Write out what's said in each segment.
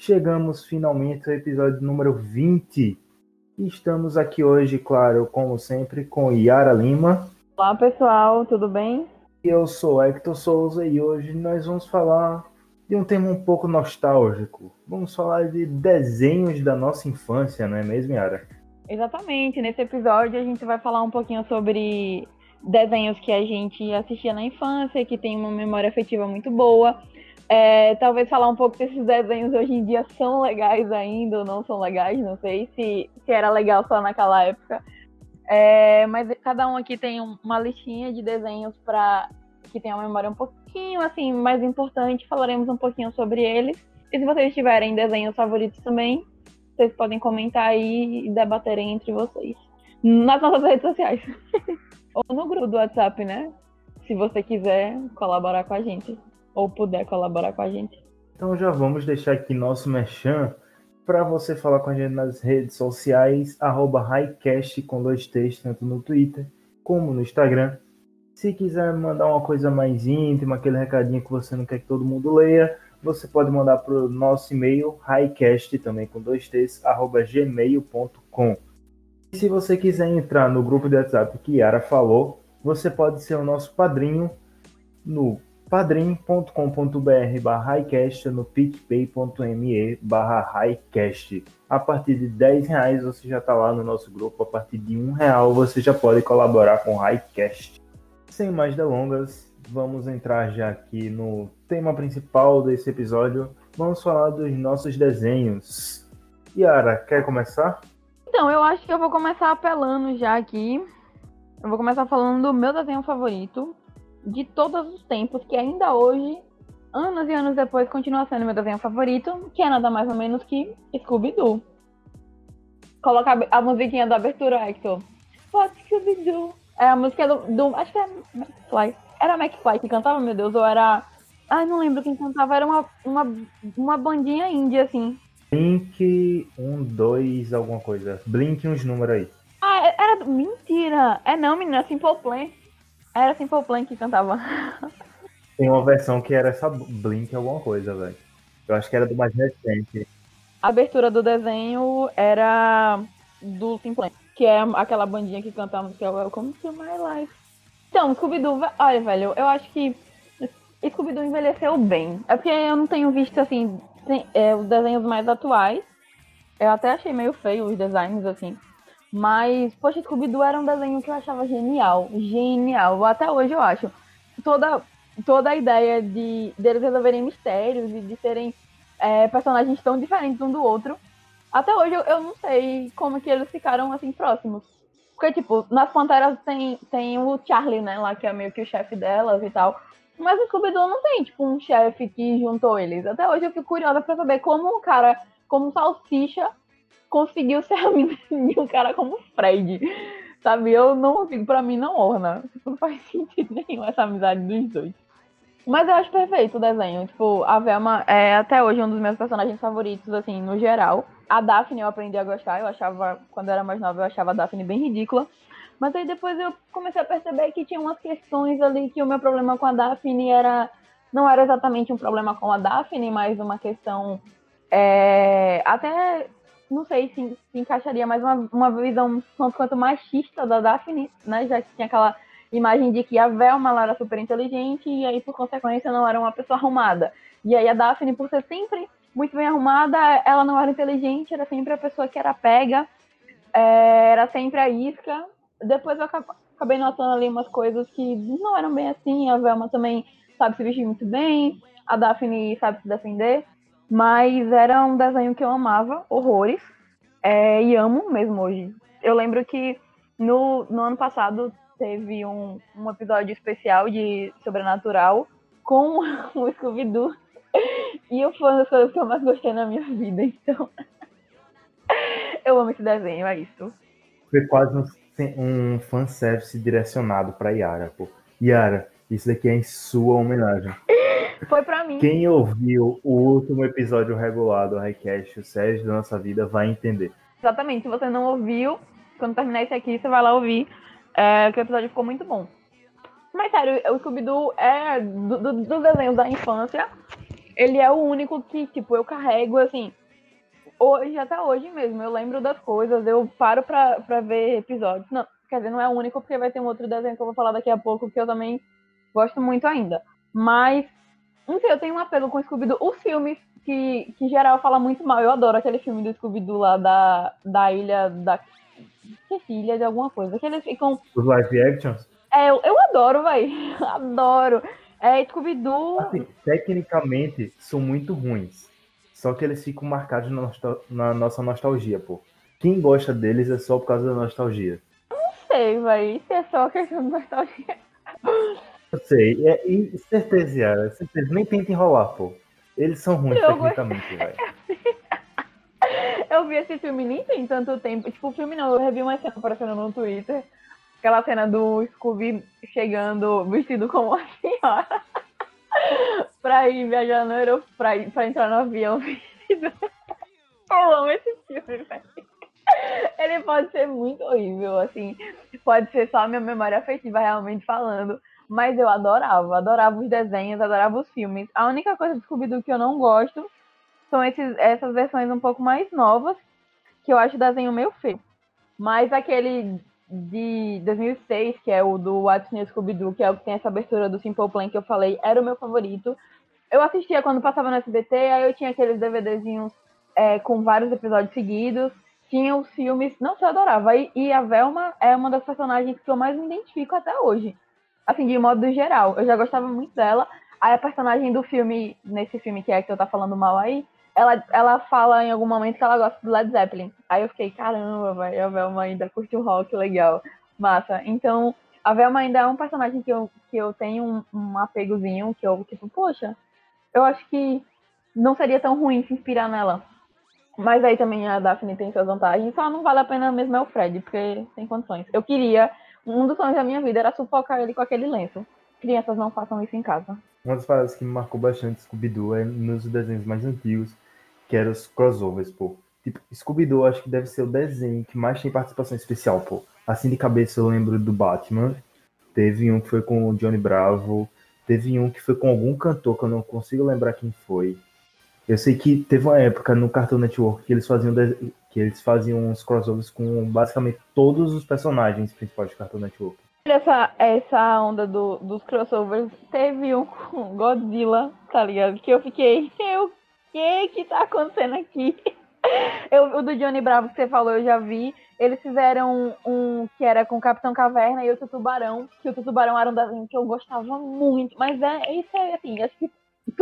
Chegamos finalmente ao episódio número 20. E estamos aqui hoje, claro, como sempre, com Yara Lima. Olá, pessoal, tudo bem? Eu sou Hector Souza e hoje nós vamos falar de um tema um pouco nostálgico. Vamos falar de desenhos da nossa infância, não é mesmo, Yara? Exatamente. Nesse episódio a gente vai falar um pouquinho sobre desenhos que a gente assistia na infância, que tem uma memória afetiva muito boa. É, talvez falar um pouco se esses desenhos hoje em dia são legais ainda ou não são legais, não sei se, se era legal só naquela época. É, mas cada um aqui tem uma listinha de desenhos para que tem uma memória um pouquinho assim mais importante. Falaremos um pouquinho sobre eles. E se vocês tiverem desenhos favoritos também, vocês podem comentar aí e debaterem entre vocês nas nossas redes sociais ou no grupo do WhatsApp, né? Se você quiser colaborar com a gente ou puder colaborar com a gente. Então já vamos deixar aqui nosso merchan para você falar com a gente nas redes sociais, arroba highcast com dois T's, tanto no Twitter como no Instagram. Se quiser mandar uma coisa mais íntima, aquele recadinho que você não quer que todo mundo leia, você pode mandar para o nosso e-mail, highcast também com dois T's, arroba gmail.com. E se você quiser entrar no grupo de WhatsApp que Yara falou, você pode ser o nosso padrinho no padrim.com.br barra highcast no picpay.me barra highcast. A partir de 10 reais você já está lá no nosso grupo, a partir de um real você já pode colaborar com o. Sem mais delongas, vamos entrar já aqui no tema principal desse episódio. Vamos falar dos nossos desenhos. Yara, quer começar? Então, eu acho que eu vou começar apelando já aqui. Eu vou começar falando do meu desenho favorito, de todos os tempos, que ainda hoje, anos e anos depois, continua sendo meu desenho favorito, que é nada mais ou menos que Scooby-Doo. Coloca a, a musiquinha da abertura, Hector. What Scooby-Doo? É a música do, do. Acho que era McFly. Era McFly que cantava, meu Deus, ou era. Ai, não lembro quem cantava, era uma, uma, uma bandinha índia, assim. Blink, um, dois, alguma coisa. Blink uns números aí. Ah, era. Mentira! É não, menina, Simple Plan. Era Simple Plan que cantava. Tem uma versão que era essa Blink alguma coisa, velho. Eu acho que era do mais recente. A abertura do desenho era do Simple Plan, que é aquela bandinha que canta a música Welcome to My Life. Então, Scooby-Doo, olha, velho, eu acho que Scooby-Doo envelheceu bem. É porque eu não tenho visto, assim, é, os desenhos mais atuais. Eu até achei meio feio os designs, assim. Mas, poxa, Scooby-Doo era um desenho que eu achava genial. Genial. Até hoje eu acho. Toda, toda a ideia de deles resolverem mistérios e de serem é, personagens tão diferentes um do outro. Até hoje eu, eu não sei como que eles ficaram assim próximos. Porque, tipo, nas Panteras tem, tem o Charlie, né? Lá que é meio que o chefe delas e tal. Mas o Scooby-Doo não tem, tipo, um chefe que juntou eles. Até hoje eu fico curiosa pra saber como um cara como Salsicha conseguiu ser amigo de um cara como Fred. Sabe? Eu não consigo, pra mim não orna. Não faz sentido nenhum essa amizade dos dois. Mas eu acho perfeito o desenho. Tipo, a Velma é até hoje um dos meus personagens favoritos, assim, no geral. A Daphne eu aprendi a gostar. Eu achava, quando eu era mais nova, eu achava a Daphne bem ridícula. Mas aí depois eu comecei a perceber que tinha umas questões ali que o meu problema com a Daphne era. Não era exatamente um problema com a Daphne, mas uma questão. É, até não sei se, se encaixaria mais uma, uma visão tanto quanto machista da Daphne, né? Já que tinha aquela imagem de que a Velma era super inteligente e aí, por consequência, não era uma pessoa arrumada. E aí a Daphne, por ser sempre muito bem arrumada, ela não era inteligente, era sempre a pessoa que era pega, é, era sempre a isca. Depois eu acabei notando ali umas coisas que não eram bem assim. A Velma também sabe se vestir muito bem, a Daphne sabe se defender. Mas era um desenho que eu amava, horrores, é, e amo mesmo hoje. Eu lembro que no, no ano passado teve um, um episódio especial de Sobrenatural com o Scooby-Doo. E foi uma das coisas que eu mais gostei na minha vida, então. Eu amo esse desenho, é isso. Foi quase um, um fanservice direcionado pra Yara, pô. Yara, isso daqui é em sua homenagem. Foi pra mim. Quem ouviu o último episódio regular do Highcast, o Sérgio da Nossa Vida, vai entender. Exatamente. Se você não ouviu, quando terminar esse aqui, você vai lá ouvir. É, que o episódio ficou muito bom. Mas sério, o Scooby-Doo é do, do, dos desenhos da infância. Ele é o único que, tipo, eu carrego, assim, hoje, até hoje mesmo. Eu lembro das coisas, eu paro pra, pra ver episódios. Não, quer dizer, não é o único, porque vai ter um outro desenho que eu vou falar daqui a pouco, que eu também gosto muito ainda. Mas, não sei, eu tenho um apelo com o Scooby-Doo. Os filmes que, que geral fala muito mal, eu adoro aquele filme do Scooby-Doo lá da, da ilha da. Que ilha de alguma coisa. Que eles ficam. Os live actions? É, eu, eu adoro, vai. Adoro. É, Scooby-Doo. Assim, tecnicamente, são muito ruins. Só que eles ficam marcados na, nostal- na nossa nostalgia, pô. Quem gosta deles é só por causa da nostalgia. Não sei, vai. Isso é só questão de nostalgia. Eu sei, é, e certeza, Yara, certeza. Nem tenta enrolar, pô. Eles são ruins Eu tecnicamente, velho. Eu vi esse filme nem tem tanto tempo. Tipo, o filme não, eu revi uma cena aparecendo no Twitter. Aquela cena do Scooby chegando vestido como uma senhora. pra ir viajar no aeroporto, pra, ir- pra entrar no avião vestido. Eu amo esse filme, velho. Ele pode ser muito horrível, assim. Pode ser só a minha memória afetiva realmente falando. Mas eu adorava, adorava os desenhos, adorava os filmes. A única coisa do Scooby-Doo que eu não gosto são esses, essas versões um pouco mais novas, que eu acho o desenho meio feio. Mas aquele de 2006, que é o do What's New Scooby-Doo, que é o que tem essa abertura do Simple Plan que eu falei, era o meu favorito. Eu assistia quando passava no SBT, aí eu tinha aqueles DVDzinhos é, com vários episódios seguidos. Tinha os filmes, não sei, eu adorava. E, e a Velma é uma das personagens que eu mais me identifico até hoje. Assim, de modo geral. Eu já gostava muito dela. Aí a personagem do filme, nesse filme que é que eu tá falando mal aí, ela, ela fala em algum momento que ela gosta do Led Zeppelin. Aí eu fiquei, caramba, vai, a Velma ainda curte o rock, legal, massa. Então, a Velma ainda é um personagem que eu, que eu tenho um, um apegozinho, que eu, tipo, poxa, eu acho que não seria tão ruim se inspirar nela. Mas aí também a Daphne tem suas vantagens, só não vale a pena mesmo é o Fred, porque tem condições. Eu queria, um dos sonhos da minha vida era sufocar ele com aquele lenço. Crianças não façam isso em casa. Uma das paradas que me marcou bastante Scooby-Doo é nos desenhos mais antigos, que eram os crossovers, pô. Tipo, Scooby-Doo acho que deve ser o desenho que mais tem participação especial, pô. Assim de cabeça eu lembro do Batman, teve um que foi com o Johnny Bravo, teve um que foi com algum cantor que eu não consigo lembrar quem foi. Eu sei que teve uma época no Cartoon Network que eles faziam que eles faziam uns crossovers com basicamente todos os personagens principais do Cartoon Network. Essa, essa onda do, dos crossovers teve um com Godzilla, tá ligado? Que eu fiquei, o que que tá acontecendo aqui? Eu, o do Johnny Bravo que você falou, eu já vi. Eles fizeram um, um que era com o Capitão Caverna e outro Tubarão, que o Tubarão era um desenho que eu gostava muito. Mas é isso é assim, acho que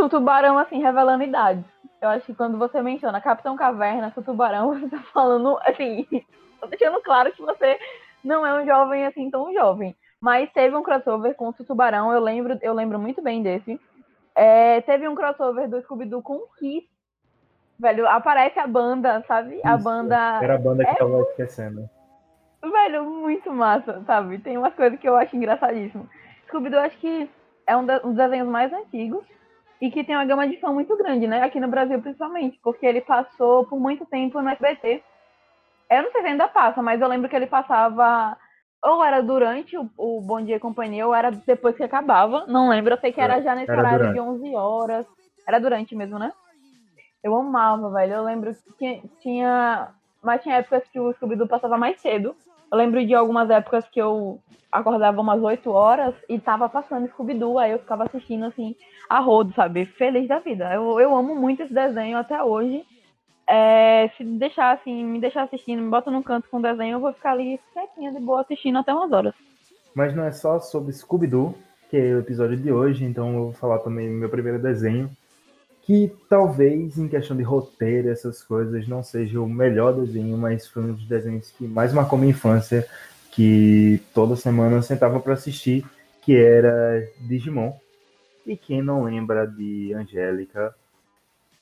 o Tubarão, assim, revelando idade. Eu acho que quando você menciona Capitão Caverna, o Tubarão, você tá falando, assim, tô deixando claro que você não é um jovem assim tão jovem. Mas teve um crossover com o Tubarão, eu lembro, eu lembro muito bem desse. É, teve um crossover do Scooby-Doo com o Kiss. Velho, aparece a banda, sabe? A Isso, banda. Era a banda que é tava esquecendo. Velho, muito massa, sabe? Tem umas coisas que eu acho engraçadíssimo. Scooby-Doo acho que é um, da- um dos desenhos mais antigos e que tem uma gama de fã muito grande, né? Aqui no Brasil, principalmente, porque ele passou por muito tempo no SBT. Eu não sei se ainda passa, mas eu lembro que ele passava ou era durante o, o Bom Dia e Companhia ou era depois que acabava. Não lembro, eu sei que era já nesse Era horário durante. de 11 horas. Era durante mesmo, né? Eu amava, velho. Eu lembro que tinha. Mas tinha épocas que o Scooby-Doo passava mais cedo. Eu lembro de algumas épocas que eu acordava umas 8 horas e tava passando Scooby-Doo, aí eu ficava assistindo assim, a rodo, sabe? Feliz da vida. Eu, eu amo muito esse desenho até hoje. É, se deixar assim, me deixar assistindo, me bota num canto com o desenho, eu vou ficar ali quietinha de boa assistindo até umas horas. Mas não é só sobre Scooby-Doo, que é o episódio de hoje, então eu vou falar também do meu primeiro desenho, que talvez em questão de roteiro, essas coisas, não seja o melhor desenho, mas foi um dos desenhos que mais marcou minha infância, que toda semana eu sentava para assistir, que era Digimon. E quem não lembra de Angélica,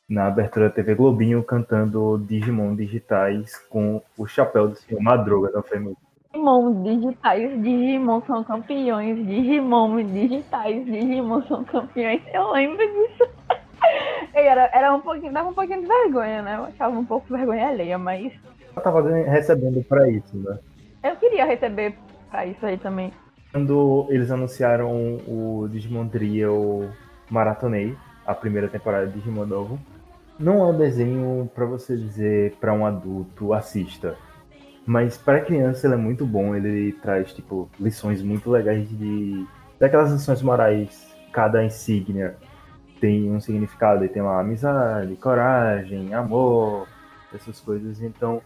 na abertura da TV Globinho cantando Digimon digitais com o chapéu do senhor Madruga da família. Digimon digitais, Digimon são campeões, Digimon digitais, Digimon são campeões. Eu lembro disso. Era, era um pouquinho, dava um pouquinho de vergonha, né? Eu achava um pouco vergonha alheia, mas. Eu tava recebendo pra isso, né? Eu queria receber pra isso aí também. Quando eles anunciaram o Digimon Trio Maratonei, a primeira temporada de Digimon Novo, não é um desenho para você dizer para um adulto assista. Mas para criança ele é muito bom, ele traz tipo lições muito legais de daquelas lições morais, cada insígnia tem um significado, e tem lá amizade, coragem, amor, essas coisas. Então,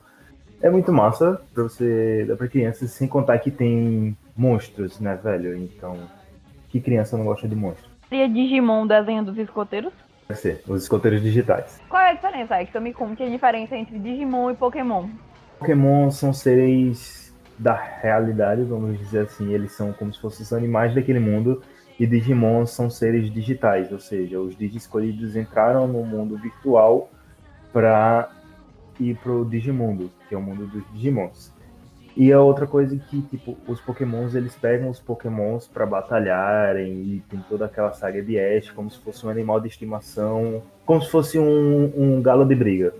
é muito massa pra você dar pra crianças, sem contar que tem monstros, né, velho? Então, que criança não gosta de monstros? Seria Digimon desenho dos escoteiros? Deve ser, os escoteiros digitais. Qual é a diferença, que me conte a diferença entre Digimon e Pokémon. Pokémon são seres da realidade, vamos dizer assim, eles são como se fossem os animais daquele mundo, e Digimon são seres digitais, ou seja, os Digi escolhidos entraram no mundo virtual para ir pro Digimundo, que é o mundo dos Digimons. E a outra coisa é que, tipo, os Pokémons, eles pegam os Pokémons para batalharem e tem toda aquela saga de Ash, como se fosse um animal de estimação, como se fosse um, um galo de briga.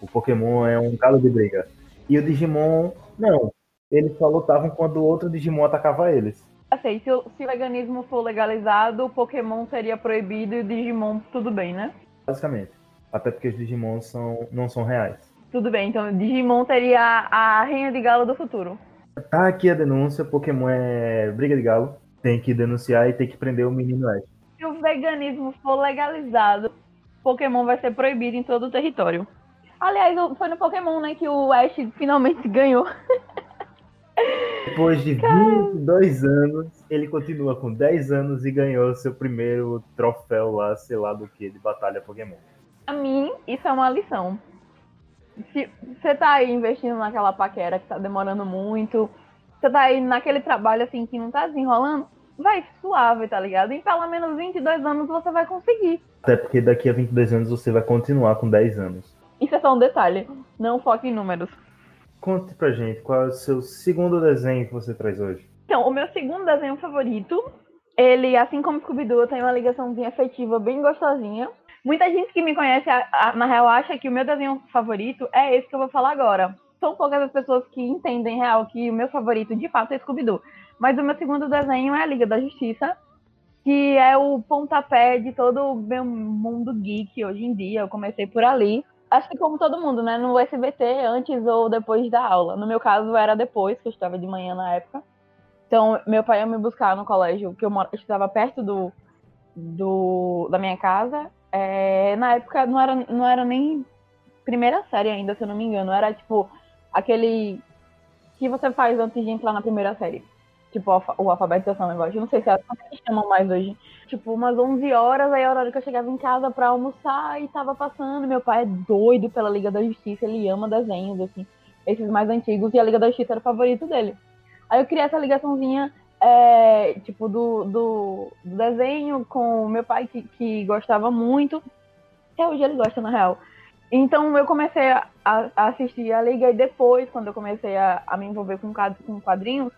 O Pokémon é um galo de briga. E o Digimon, não. Eles só lutavam quando outro Digimon atacava eles. Assim, se, se o veganismo for legalizado, o Pokémon seria proibido e o Digimon tudo bem, né? Basicamente. Até porque os Digimon são, não são reais. Tudo bem, então Digimon teria a Rainha de Galo do futuro. Tá aqui a denúncia, Pokémon é briga de galo. Tem que denunciar e tem que prender o menino Ash. Se o veganismo for legalizado, Pokémon vai ser proibido em todo o território. Aliás, foi no Pokémon, né, que o Ash finalmente ganhou. Depois de 22 anos, ele continua com 10 anos e ganhou seu primeiro troféu lá, sei lá do que, de batalha Pokémon. A mim, isso é uma lição. Se você tá aí investindo naquela paquera que tá demorando muito, você tá aí naquele trabalho assim que não tá desenrolando, vai suave, tá ligado? Em pelo menos 22 anos você vai conseguir. Até porque daqui a 22 anos você vai continuar com 10 anos. Isso é só um detalhe. Não foque em números. Conte pra gente qual é o seu segundo desenho que você traz hoje. Então, o meu segundo desenho favorito, ele, assim como Scooby-Doo, tem uma ligaçãozinha afetiva bem gostosinha. Muita gente que me conhece, na real, acha que o meu desenho favorito é esse que eu vou falar agora. São poucas as pessoas que entendem, real, que o meu favorito, de fato, é Scooby-Doo. Mas o meu segundo desenho é a Liga da Justiça, que é o pontapé de todo o meu mundo geek hoje em dia. Eu comecei por ali acho que como todo mundo, né? No SBT, antes ou depois da aula. No meu caso, era depois, que eu estava de manhã na época. Então, meu pai ia me buscar no colégio, que eu estava perto do, do, da minha casa. É, na época, não era, não era nem primeira série ainda, se eu não me engano. Era, tipo, aquele que você faz antes de entrar na primeira série tipo, o alfabetização. Eu não sei se é como que chamam mais hoje. Tipo, umas 11 horas, aí a hora que eu chegava em casa pra almoçar e tava passando. Meu pai é doido pela Liga da Justiça, ele ama desenhos, assim, esses mais antigos, e a Liga da Justiça era o favorito dele. Aí eu criei essa ligaçãozinha, é, tipo, do, do, do, desenho com meu pai, que, que gostava muito. Até hoje ele gosta, na real. Então eu comecei a, a assistir a Liga e depois, quando eu comecei a, a me envolver com, com quadrinhos,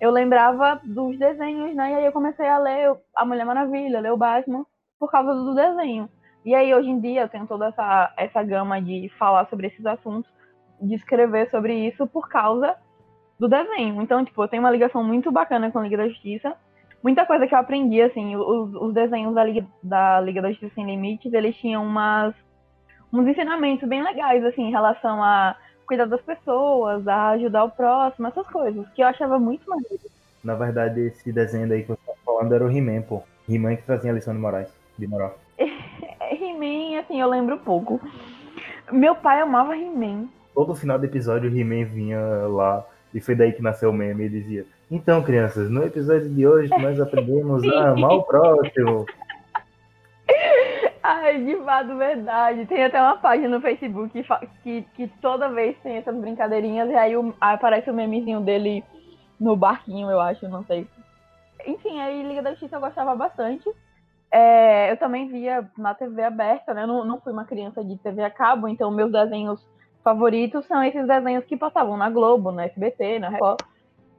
eu lembrava dos desenhos, né? E aí eu comecei a ler A Mulher Maravilha, ler o Batman, por causa do desenho. E aí hoje em dia eu tenho toda essa, essa gama de falar sobre esses assuntos, de escrever sobre isso por causa do desenho. Então, tipo, eu tenho uma ligação muito bacana com a Liga da Justiça. Muita coisa que eu aprendi, assim, os, os desenhos da Liga, da Liga da Justiça Sem Limites, eles tinham umas, uns ensinamentos bem legais, assim, em relação a cuidar das pessoas, a ajudar o próximo, essas coisas, que eu achava muito maneiro. Na verdade, esse desenho daí que você tá falando era o He-Man, pô. He-Man que trazia a lição de morais, de moral. He-Man, assim, eu lembro pouco. Meu pai amava He-Man. Todo final do episódio, o He-Man vinha lá, e foi daí que nasceu o meme, e dizia, então, crianças, no episódio de hoje nós aprendemos a amar o próximo. Ai, de fato, verdade. Tem até uma página no Facebook que, que, que toda vez tem essas brincadeirinhas e aí o, aparece o memezinho dele no barquinho, eu acho, não sei. Enfim, aí Liga da Justiça eu gostava bastante. é, eu também via na TV aberta, né? Eu não, não fui uma criança de TV a cabo, então meus desenhos favoritos são esses desenhos que passavam na Globo, na SBT, na Record,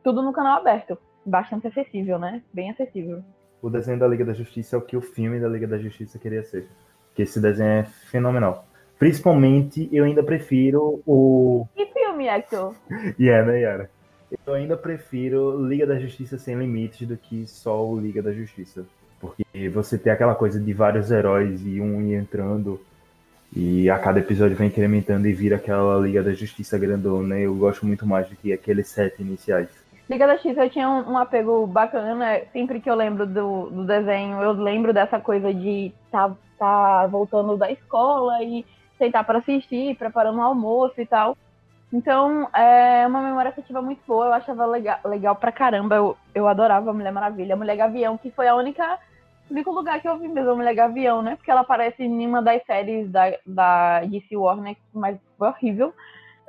tudo no canal aberto. Bastante acessível, né? Bem acessível. O desenho da Liga da Justiça é o que o filme da Liga da Justiça queria ser. Que esse desenho é fenomenal. Principalmente, eu ainda prefiro o. Que filme, Hector? E é, né, Yara? Eu ainda prefiro Liga da Justiça Sem Limites do que só o Liga da Justiça. Porque você tem aquela coisa de vários heróis e um ir entrando e a cada episódio vem incrementando e vira aquela Liga da Justiça grandona. Eu gosto muito mais do que aqueles sete iniciais. Liga da Justiça eu tinha um, um, apego bacana. Sempre que eu lembro do, do desenho, eu lembro dessa coisa de tá, tá voltando da escola e sentar para assistir, preparando o almoço e tal. Então, é uma memória afetiva muito boa. Eu achava legal, legal pra caramba. Eu, eu adorava a Mulher Maravilha. A Mulher Gavião, que foi a única único lugar que eu vi mesmo a Mulher Gavião, né? Porque ela aparece em uma das séries da, da DC Warner, mas foi horrível.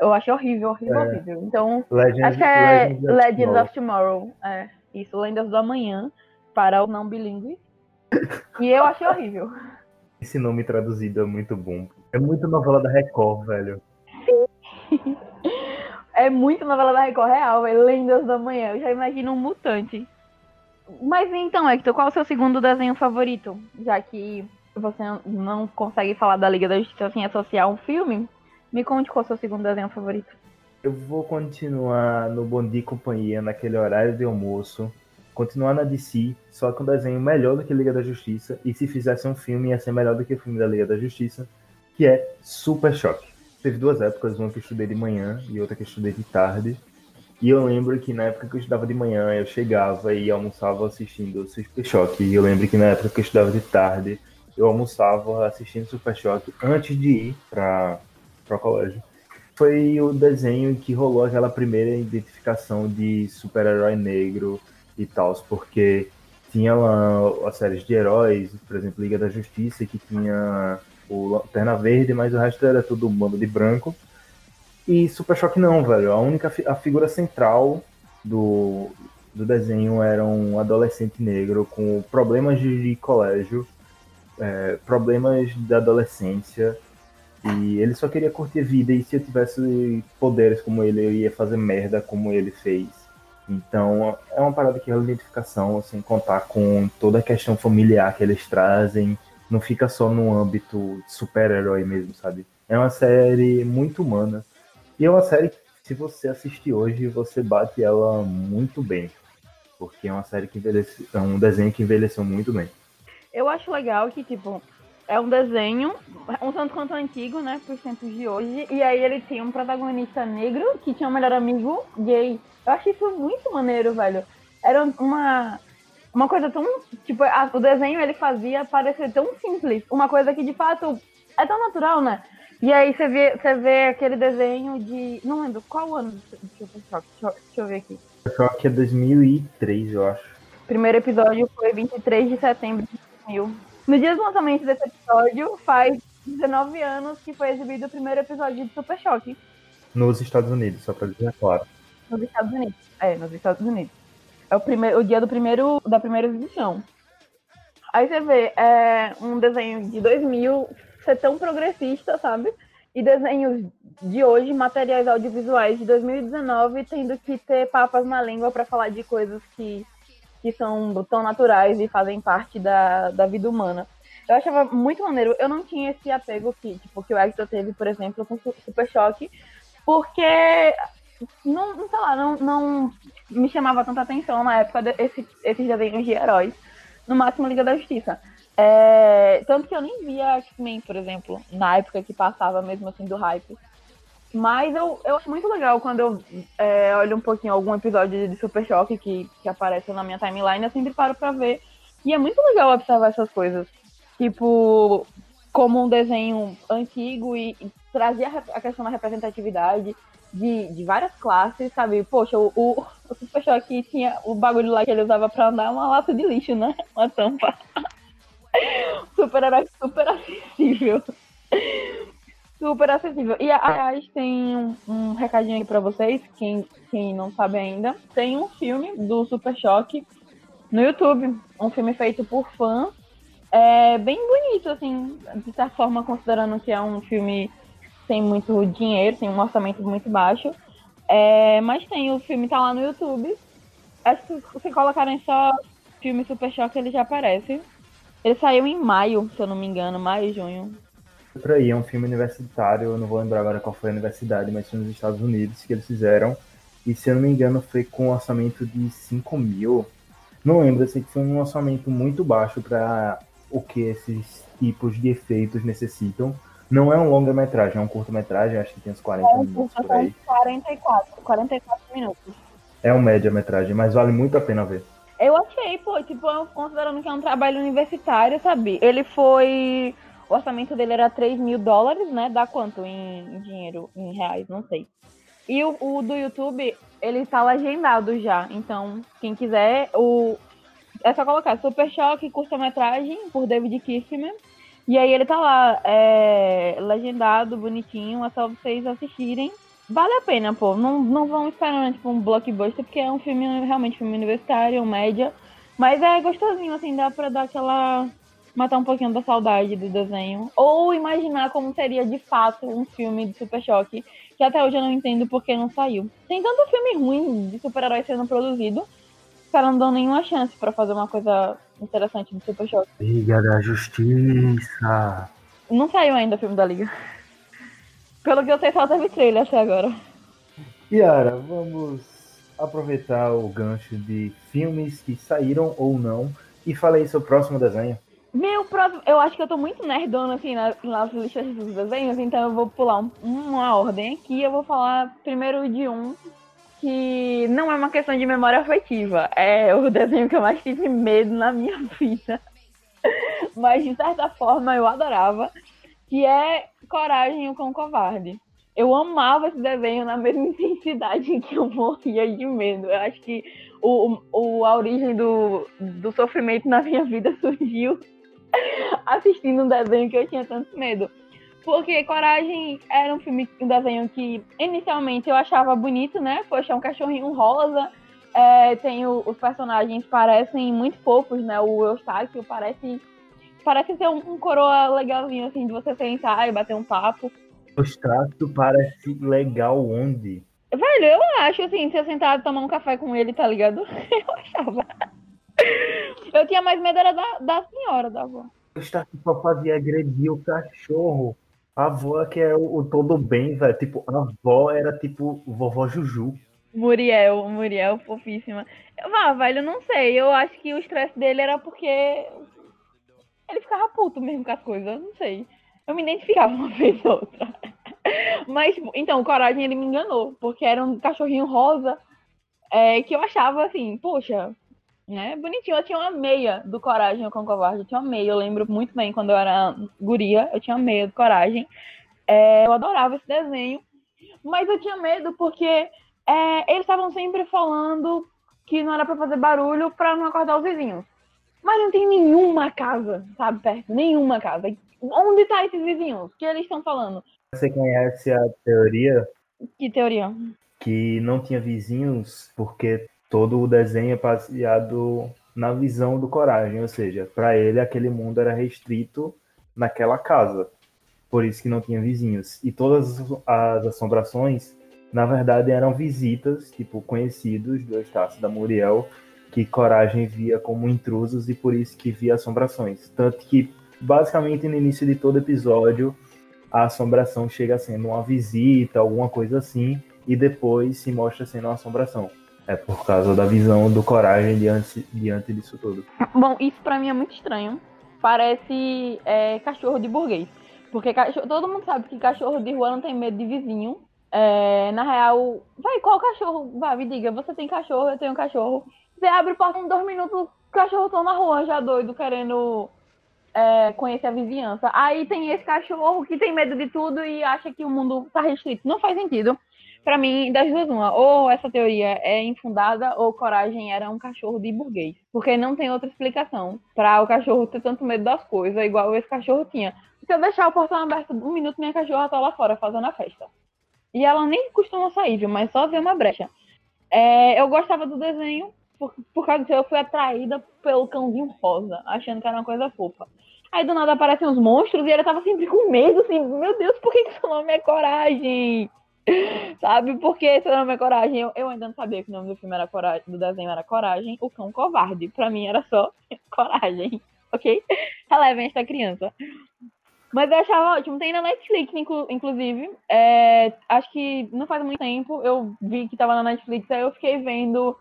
Eu achei horrível, horrível, é. horrível. Então, acho que é Legends, Legends of Tomorrow. É, isso, Lendas do Amanhã, para o não bilíngue. e eu achei horrível. Esse nome traduzido é muito bom. É muito novela da Record, velho. Sim. é muito novela da Record real, velho. Lendas do Amanhã. Eu já imagino um mutante. Mas então, Hector, qual é o seu segundo desenho favorito? Já que você não consegue falar da Liga da Justiça sem associar um filme, me conte qual é o seu segundo desenho favorito. Eu vou continuar no Bom Dia e Companhia, naquele horário de almoço. Continuar na DC, só com um desenho melhor do que Liga da Justiça. E se fizesse um filme, ia ser melhor do que o filme da Liga da Justiça, que é Super Choque. Teve duas épocas, uma que eu estudei de manhã e outra que eu estudei de tarde. E eu lembro que na época que eu estudava de manhã, eu chegava e almoçava assistindo Super Choque. E eu lembro que na época que eu estudava de tarde, eu almoçava assistindo Super Choque antes de ir para o colégio. Foi o desenho que rolou aquela primeira identificação de super-herói negro e tal, porque tinha lá as séries de heróis, por exemplo, Liga da Justiça, que tinha o Lanterna Verde, mas o resto era tudo um bando de branco. E Super Choque não, velho. A única a figura central do, do desenho era um adolescente negro com problemas de, colégio, é, problemas da adolescência. E ele só queria curtir a vida. E se eu tivesse poderes como ele, eu ia fazer merda como ele fez. Então é uma parada que é uma identificação, sem contar com toda a questão familiar que eles trazem. Não fica só no âmbito super-herói mesmo, sabe? É uma série muito humana e é uma série que, se você assistir hoje, você bate ela muito bem. Porque é uma série que envelheceu. É um desenho que envelheceu muito bem. Eu acho legal que, tipo, é um desenho, um tanto quanto antigo, né, por tempos de hoje. E aí ele tem um protagonista negro que tinha um melhor amigo gay. Eu acho isso muito maneiro, velho. Era uma, uma coisa tão. Tipo, a, o desenho ele fazia parecer tão simples. Uma coisa que de fato é tão natural, né? E aí você vê, você vê aquele desenho de. Não lembro qual ano Deixa eu, deixa eu ver aqui. Choque é 2003, eu acho. primeiro episódio foi 23 de setembro de 2000. No dia do lançamento desse episódio, faz 19 anos que foi exibido o primeiro episódio de Super Choque. Nos Estados Unidos, só pra dizer claro. Nos Estados Unidos. É, nos Estados Unidos. É o, primeiro, o dia do primeiro, da primeira exibição. Aí você vê, é um desenho de 2000 ser tão progressista, sabe? E desenhos de hoje, materiais audiovisuais de 2019, tendo que ter papas na língua para falar de coisas que, que são tão naturais e fazem parte da, da vida humana. Eu achava muito maneiro. Eu não tinha esse apego que, tipo, que o Hector teve, por exemplo, com Super Choque, porque não, não sei lá, não, não me chamava tanta atenção na época desse, esses desenhos de heróis. No máximo Liga da Justiça. É, tanto que eu nem via X-Men, por exemplo, na época que passava mesmo assim do hype. Mas eu, eu acho muito legal quando eu é, olho um pouquinho algum episódio de Super Choque que, que aparece na minha timeline, eu sempre paro pra ver. E é muito legal observar essas coisas. Tipo, como um desenho antigo e, e trazia a questão da representatividade de, de várias classes, sabe? Poxa, o, o, o Super Choque tinha o bagulho lá que ele usava pra andar, uma lata de lixo, né? Uma tampa. super-herói super acessível. Super acessível. E aliás, tem um, um recadinho aí pra vocês, quem, quem não sabe ainda. Tem um filme do Super Choque no YouTube. Um filme feito por fãs É bem bonito, assim, de certa forma, considerando que é um filme sem muito dinheiro, tem um orçamento muito baixo. É, mas tem, o filme tá lá no YouTube. Acho que se colocarem só filme Super Choque, ele já aparece. Ele saiu em maio, se eu não me engano, maio, junho. Outro aí, é um filme universitário, eu não vou lembrar agora qual foi a universidade, mas foi nos Estados Unidos que eles fizeram. E se eu não me engano, foi com um orçamento de 5 mil. Não lembro, eu sei que foi um orçamento muito baixo para o que esses tipos de efeitos necessitam. Não é um longa-metragem, é um curta-metragem, acho que tem uns 40 É, minutos por aí. 44, 44 minutos. É um média-metragem, mas vale muito a pena ver. Eu achei, pô, tipo, considerando que é um trabalho universitário, sabe? Ele foi. O orçamento dele era 3 mil dólares, né? Dá quanto em, dinheiro, em reais? Não sei. E o, o, do YouTube, ele tá legendado já. Então, quem quiser, o. É só colocar Super Choque, curta-metragem, por David Kirkman. E aí ele tá lá, é, legendado, bonitinho, é só vocês assistirem. Vale a pena, pô. Não, não vão esperando, tipo, um blockbuster, porque é um filme, realmente, filme universitário, média. Mas é gostosinho, assim, dá pra dar aquela... Matar um pouquinho da saudade do desenho. Ou imaginar como seria, de fato, um filme de Super Choque. Que até hoje eu não entendo porque não saiu. Tem tanto filme ruim de super-herói sendo produzido. Os caras não dão nenhuma chance pra fazer uma coisa interessante de Super Choque. Liga da Justiça. Não saiu ainda o filme da Liga. Pelo que eu sei, só teve trailer até agora. Yara, vamos aproveitar o gancho de filmes que saíram ou não e falei seu próximo desenho. Meu próximo. Eu acho que eu tô muito nerdona assim na, nas listas dos desenhos, então eu vou pular um, uma ordem aqui. Eu vou falar primeiro de um que não é uma questão de memória afetiva. É o desenho que eu mais tive medo na minha vida. Mas de certa forma eu adorava. Que é Coragem com o Covarde. Eu amava esse desenho na mesma intensidade que eu morria de medo. Eu acho que o, o, a origem do, do sofrimento na minha vida surgiu assistindo um desenho que eu tinha tanto medo. Porque Coragem era um filme, um desenho que inicialmente eu achava bonito, né? Poxa, é um cachorrinho rosa. É, tem o, os personagens parecem muito fofos, né? O Eustáquio parece parece ser um, um, coroa legalzinho, assim, de você sentar e bater um papo. O Eustáquio parece legal onde? Velho, eu acho, assim, se eu sentar e tomar um café com ele, tá ligado? Eu achava. Eu tinha mais medo era da, da senhora, da avó. Eustáquio só fazia agredir o cachorro. A avó que é o, o todo bem, velho. Tipo, a avó era tipo vovó Juju. Muriel, Muriel, fofíssima. Vá, velho, eu não sei. Eu acho que o estresse dele era porque ele ficava puto mesmo com as coisas, eu não sei. Eu me identificava uma vez ou outra. Mas, então, o Coragem, ele me enganou, porque era um cachorrinho rosa é, que eu achava assim, poxa, né, bonitinho. Eu tinha uma meia do Coragem com o Covarde, eu tinha uma meia, eu lembro muito bem quando eu era guria, eu tinha uma meia do Coragem. É, eu adorava esse desenho, mas eu tinha medo porque é, eles estavam sempre falando que não era para fazer barulho para não acordar os vizinhos. Mas não tem nenhuma casa, sabe, perto, nenhuma casa. Onde tá esses vizinhos? O que eles estão falando? Você conhece a teoria? Que teoria? Que não tinha vizinhos porque todo o desenho é baseado na visão do Coragem, ou seja, para ele aquele mundo era restrito naquela casa. Por isso que não tinha vizinhos. E todas as assombrações, na verdade, eram visitas, tipo, conhecidos do Estácio da Muriel, que Coragem via como intrusos e por isso que via assombrações. Tanto que, basicamente, no início de todo episódio, a assombração chega sendo uma visita, alguma coisa assim, e depois se mostra sendo uma assombração. É por causa da visão do Coragem diante, diante disso tudo. Bom, isso pra mim é muito estranho. Parece é, cachorro de burguês. Porque cachorro, todo mundo sabe que cachorro de rua não tem medo de vizinho. É, na real, vai, qual cachorro? Vai, me diga, você tem cachorro, eu tenho cachorro. Você abre o portão em dois minutos, o cachorro tá na rua já doido, querendo é, conhecer a vizinhança. Aí tem esse cachorro que tem medo de tudo e acha que o mundo tá restrito. Não faz sentido. Pra mim, das duas, uma. Ou essa teoria é infundada, ou Coragem era um cachorro de burguês. Porque não tem outra explicação pra o cachorro ter tanto medo das coisas, igual esse cachorro tinha. Se eu deixar o portão aberto um minuto, minha cachorra tá lá fora fazendo a festa. E ela nem costuma sair, viu? Mas só ver uma brecha. É, eu gostava do desenho, por, por causa disso, eu fui atraída pelo cãozinho rosa, achando que era uma coisa fofa. Aí do nada aparecem uns monstros e ele tava sempre com medo, assim, meu Deus, por que, que seu nome é Coragem? Sabe? Porque seu nome é Coragem. Eu, eu, ainda não sabia que o nome do filme era Coragem, do desenho era Coragem, o cão covarde. Pra mim era só Coragem, ok? Relevem esta criança. Mas eu achava ótimo. Tem na Netflix, inclu inclusive. É, acho que não faz muito tempo eu vi que tava na Netflix, aí eu fiquei vendo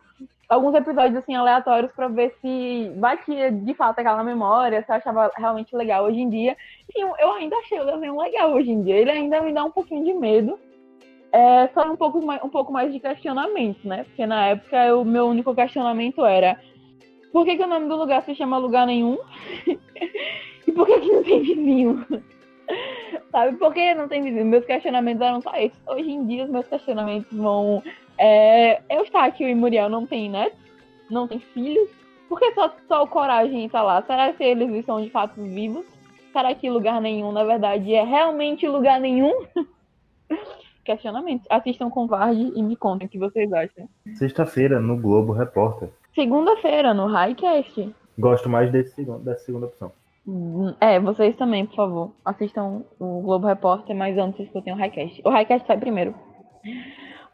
alguns episódios assim aleatórios para ver se batia de fato aquela memória, se eu achava realmente legal hoje em dia. Eu ainda achei o desenho legal hoje em dia. Ele ainda me dá um pouquinho de medo. É só um pouco mais, um pouco mais de questionamento, né? Porque na época o meu único questionamento era por que, que o nome do lugar se chama lugar nenhum? e por que, que não tem vizinho? Sabe? Por que não tem vizinho? Meus questionamentos eram só esses. Hoje em dia, os meus questionamentos vão. É, Eustáquio e Muriel não têm netos, não têm filhos. Por que só, só o Coragem tá lá? Será que eles são de fato vivos? Será que lugar nenhum, na verdade, é realmente lugar nenhum? Questionamentos. Assistam com Varde e me contem o que vocês acham. Sexta-feira, no Globo Repórter. Segunda-feira, no Highcast. Gosto mais desse, dessa segunda opção. É, vocês também, por favor. Assistam o Globo Repórter, mas antes escutem o Highcast. O Highcast sai primeiro.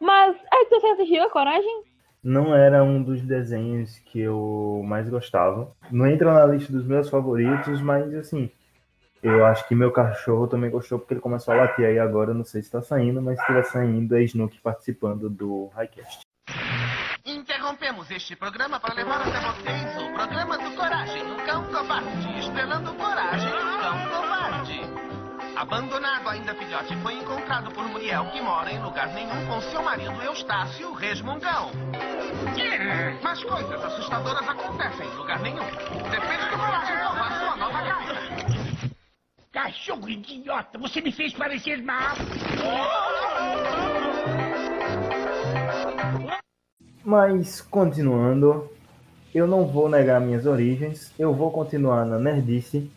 Mas, é que você assistiu a Coragem? Não era um dos desenhos que eu mais gostava. Não entra na lista dos meus favoritos, mas assim, eu acho que meu cachorro também gostou porque ele começou a latir aí agora. Não sei se tá saindo, mas se estiver saindo, é Snook participando do Highcast. Interrompemos este programa para levar até vocês o programa do Coragem, o Cão Covarde, estrelando Coragem, o Cão Covarde. Abandonado ainda filhote, foi encontrado por Muriel, que mora em lugar nenhum com seu marido Eustácio, resmungão. Mas coisas assustadoras acontecem em lugar nenhum. Depende do Coragem salvar sua nova casa. Cachorro idiota, você me fez parecer mal. Mas, continuando, eu não vou negar minhas origens, eu vou continuar na Nerdice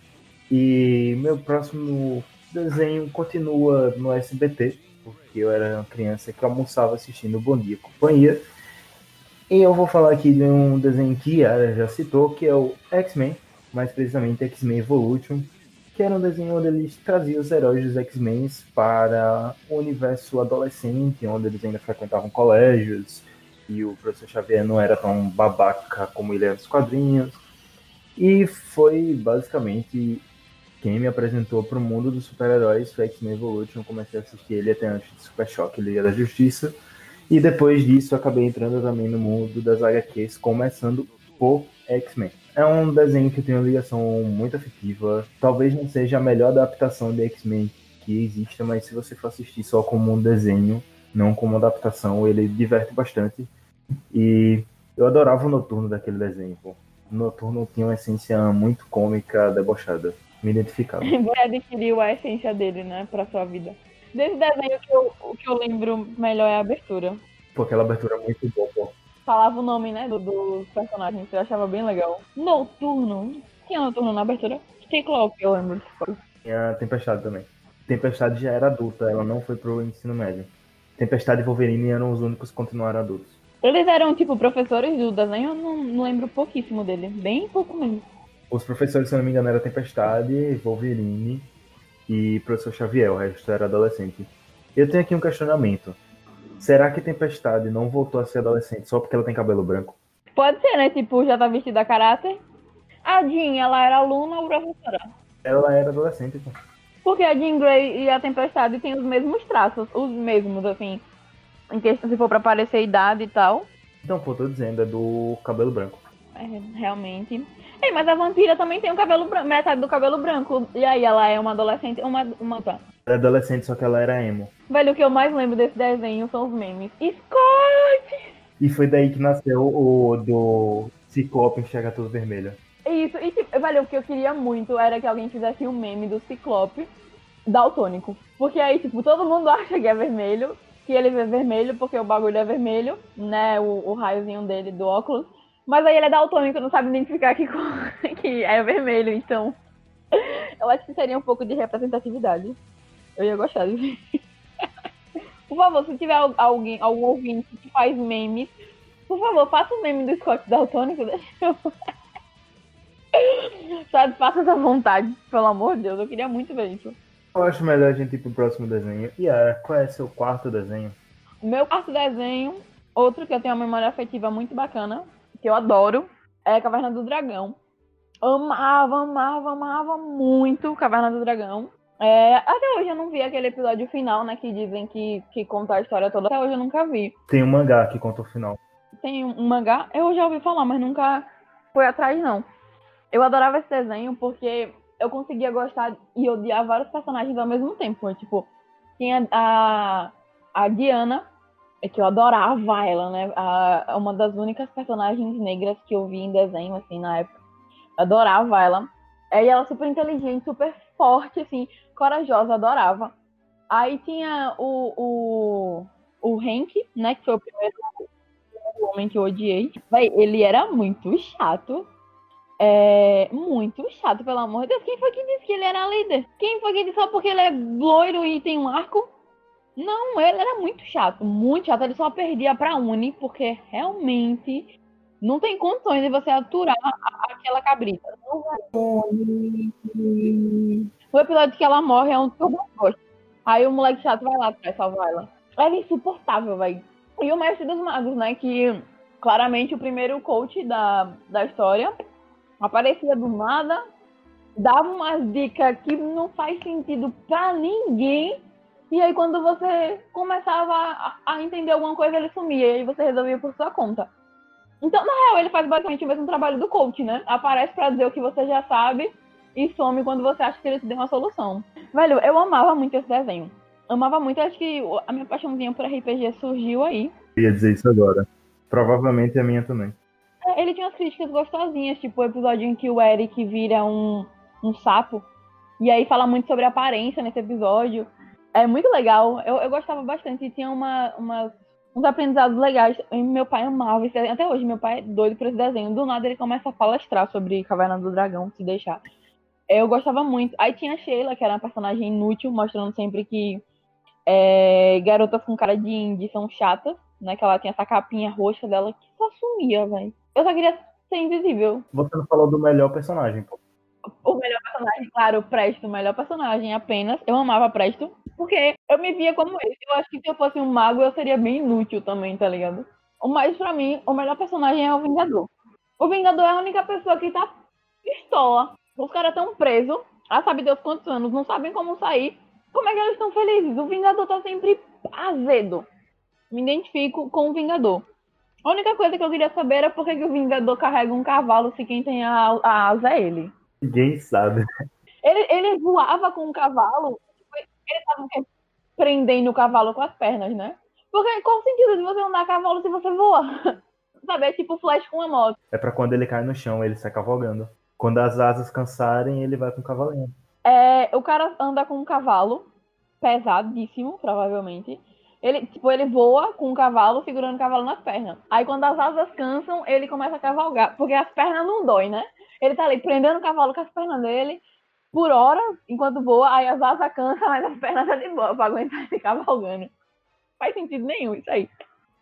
e meu próximo desenho continua no SBT, porque eu era uma criança que almoçava assistindo Bom Dia Companhia. E eu vou falar aqui de um desenho que a Yara já citou, que é o X-Men, mais precisamente X-Men Evolution, que era um desenho onde eles traziam os heróis dos X-Men para o universo adolescente, onde eles ainda frequentavam colégios, e o professor Xavier não era tão babaca como ele era nos quadrinhos. E foi basicamente quem me apresentou para o mundo dos super-heróis foi X-Men Evolution. Comecei a assistir ele até antes de Super Choque, Liga da Justiça. E depois disso acabei entrando também no mundo das HQs, começando por X-Men. É um desenho que tem uma ligação muito afetiva. Talvez não seja a melhor adaptação de X-Men que exista, mas se você for assistir só como um desenho, não como adaptação, ele diverte bastante. E eu adorava o Noturno daquele desenho, pô. O Noturno tinha uma essência muito cômica, debochada. Me identificava. Você adquiriu a essência dele, né, pra sua vida. Desse desenho, que eu, o que eu lembro melhor é a abertura. Pô, aquela abertura é muito boa, pô. Falava o nome, né, do, dos personagens, eu achava bem legal. Noturno. Tinha Noturno na abertura? Ciclope, eu lembro. Tinha Tempestade também. Tempestade já era adulta, ela não foi pro ensino médio. Tempestade e Wolverine eram os únicos que continuaram adultos. Eles eram, tipo, professores do desenho, eu não, não lembro pouquíssimo dele. Bem pouco mesmo. Os professores, se eu não me engano, era Tempestade, Wolverine e Professor Xavier, o resto era adolescente. Eu tenho aqui um questionamento. Será que Tempestade não voltou a ser adolescente só porque ela tem cabelo branco? Pode ser, né? Tipo, já tá vestida a caráter. A Jean, ela era aluna ou professora? Ela era adolescente, pô. Porque a Jean Grey e a Tempestade têm os mesmos traços, os mesmos, assim. Em questão, se for pra parecer idade e tal. Então, pô, tô dizendo, é do cabelo branco. É, realmente. É, mas a vampira também tem o cabelo branco, metade do cabelo branco. E aí ela é uma adolescente, uma. uma. Ela é adolescente, só que ela era emo. Velho, o que eu mais lembro desse desenho são os memes. Scott! E foi daí que nasceu o do Ciclope enxerga tudo vermelho. Isso, e tipo, velho, o que eu queria muito era que alguém fizesse um meme do Ciclope daltônico. Porque aí, tipo, todo mundo acha que é vermelho, que ele vê vermelho porque o bagulho é vermelho, né? O, o raiozinho dele do óculos. Mas aí ele é daltônico, não sabe identificar que, que é vermelho, então. Eu acho que seria um pouco de representatividade. Eu ia gostar de ver. Por favor, se tiver al- alguém, algum ouvinte que faz memes, por favor, faça o meme do Scott Daltônico, deixa eu. Sabe, faça essa vontade, pelo amor de Deus, eu queria muito ver isso. Eu acho melhor a gente ir pro próximo desenho. Yara, qual é seu quarto desenho? Meu quarto desenho, outro que eu tenho uma memória afetiva muito bacana, que eu adoro, é Caverna do Dragão. Amava, amava, amava muito Caverna do Dragão. É, até hoje eu não vi aquele episódio final, né? Que dizem que, que conta a história toda. Até hoje eu nunca vi. Tem um mangá que conta o final. Tem um mangá, eu já ouvi falar, mas nunca foi atrás, não. Eu adorava esse desenho porque eu conseguia gostar e odiar vários personagens ao mesmo tempo. Tipo, tinha a, a Diana, é que eu adorava ela, né? A, uma das únicas personagens negras que eu vi em desenho, assim, na época. Adorava ela. E ela super inteligente, super forte, assim, corajosa, adorava. Aí tinha o, o, o Hank, né? Que foi o primeiro homem que eu odiei. Véi, ele era muito chato. É muito chato, pelo amor de Deus. Quem foi que disse que ele era líder? Quem foi que disse só porque ele é loiro e tem um arco? Não, ele era muito chato, muito chato. Ele só perdia pra Uni, porque realmente não tem condições de você aturar aquela cabrita. Não vai. O episódio que ela morre é um que eu não gosto. Aí o moleque chato vai lá atrás salvar ela. Ela é insuportável, velho. E o mestre dos magos, né? Que claramente o primeiro coach da, da história aparecia do nada, dava umas dicas que não faz sentido pra ninguém. E aí quando você começava a, a entender alguma coisa, ele sumia. E aí você resolvia por sua conta. Então, na real, ele faz basicamente o mesmo trabalho do coach, né? Aparece para dizer o que você já sabe e some quando você acha que ele te deu uma solução. Velho, eu amava muito esse desenho. Amava muito, acho que a minha paixãozinha por RPG surgiu aí. Eu ia dizer isso agora. Provavelmente a minha também. É, ele tinha umas críticas gostosinhas, tipo o episódio em que o Eric vira um, um sapo. E aí fala muito sobre aparência nesse episódio. É muito legal. Eu, eu gostava bastante. E tinha uma, umas uns aprendizados legais. E meu pai amava esse desenho. Até hoje, meu pai é doido por esse desenho. Do nada ele começa a palestrar sobre Caverna do Dragão, se deixar. Eu gostava muito. Aí tinha a Sheila, que era uma personagem inútil, mostrando sempre que é, garotas com cara de indie são chatas, né? Que ela tinha essa capinha roxa dela que só sumia, velho. Eu só queria ser invisível. Você não falou do melhor personagem, pô. O melhor personagem, claro, Presto, o melhor personagem apenas. Eu amava Presto, porque eu me via como ele. Eu acho que se eu fosse um mago, eu seria bem inútil também, tá ligado? Mas pra mim, o melhor personagem é o Vingador. O Vingador é a única pessoa que tá pistola. Os caras tão presos, a sabe Deus quantos anos, não sabem como sair. Como é que eles estão felizes? O Vingador tá sempre azedo. Me identifico com o Vingador. A única coisa que eu queria saber era por que, que o Vingador carrega um cavalo se quem tem a, a asa é ele. Ninguém sabe. Ele, ele voava com um cavalo, ele tava prendendo o cavalo com as pernas, né? Porque qual o sentido de você andar a cavalo se você voa? Sabe, é tipo flash com uma moto. É pra quando ele cai no chão, ele sai cavalgando. Quando as asas cansarem, ele vai com o cavalinho. É, o cara anda com um cavalo, pesadíssimo, provavelmente. Ele, tipo, ele voa com o cavalo, segurando o cavalo nas pernas. Aí quando as asas cansam, ele começa a cavalgar. Porque as pernas não doem, né? Ele tá ali prendendo o cavalo com as pernas dele por hora, enquanto voa, aí as asas cansam, mas as pernas tá de boa pra aguentar esse cavalgando. Faz sentido nenhum isso aí.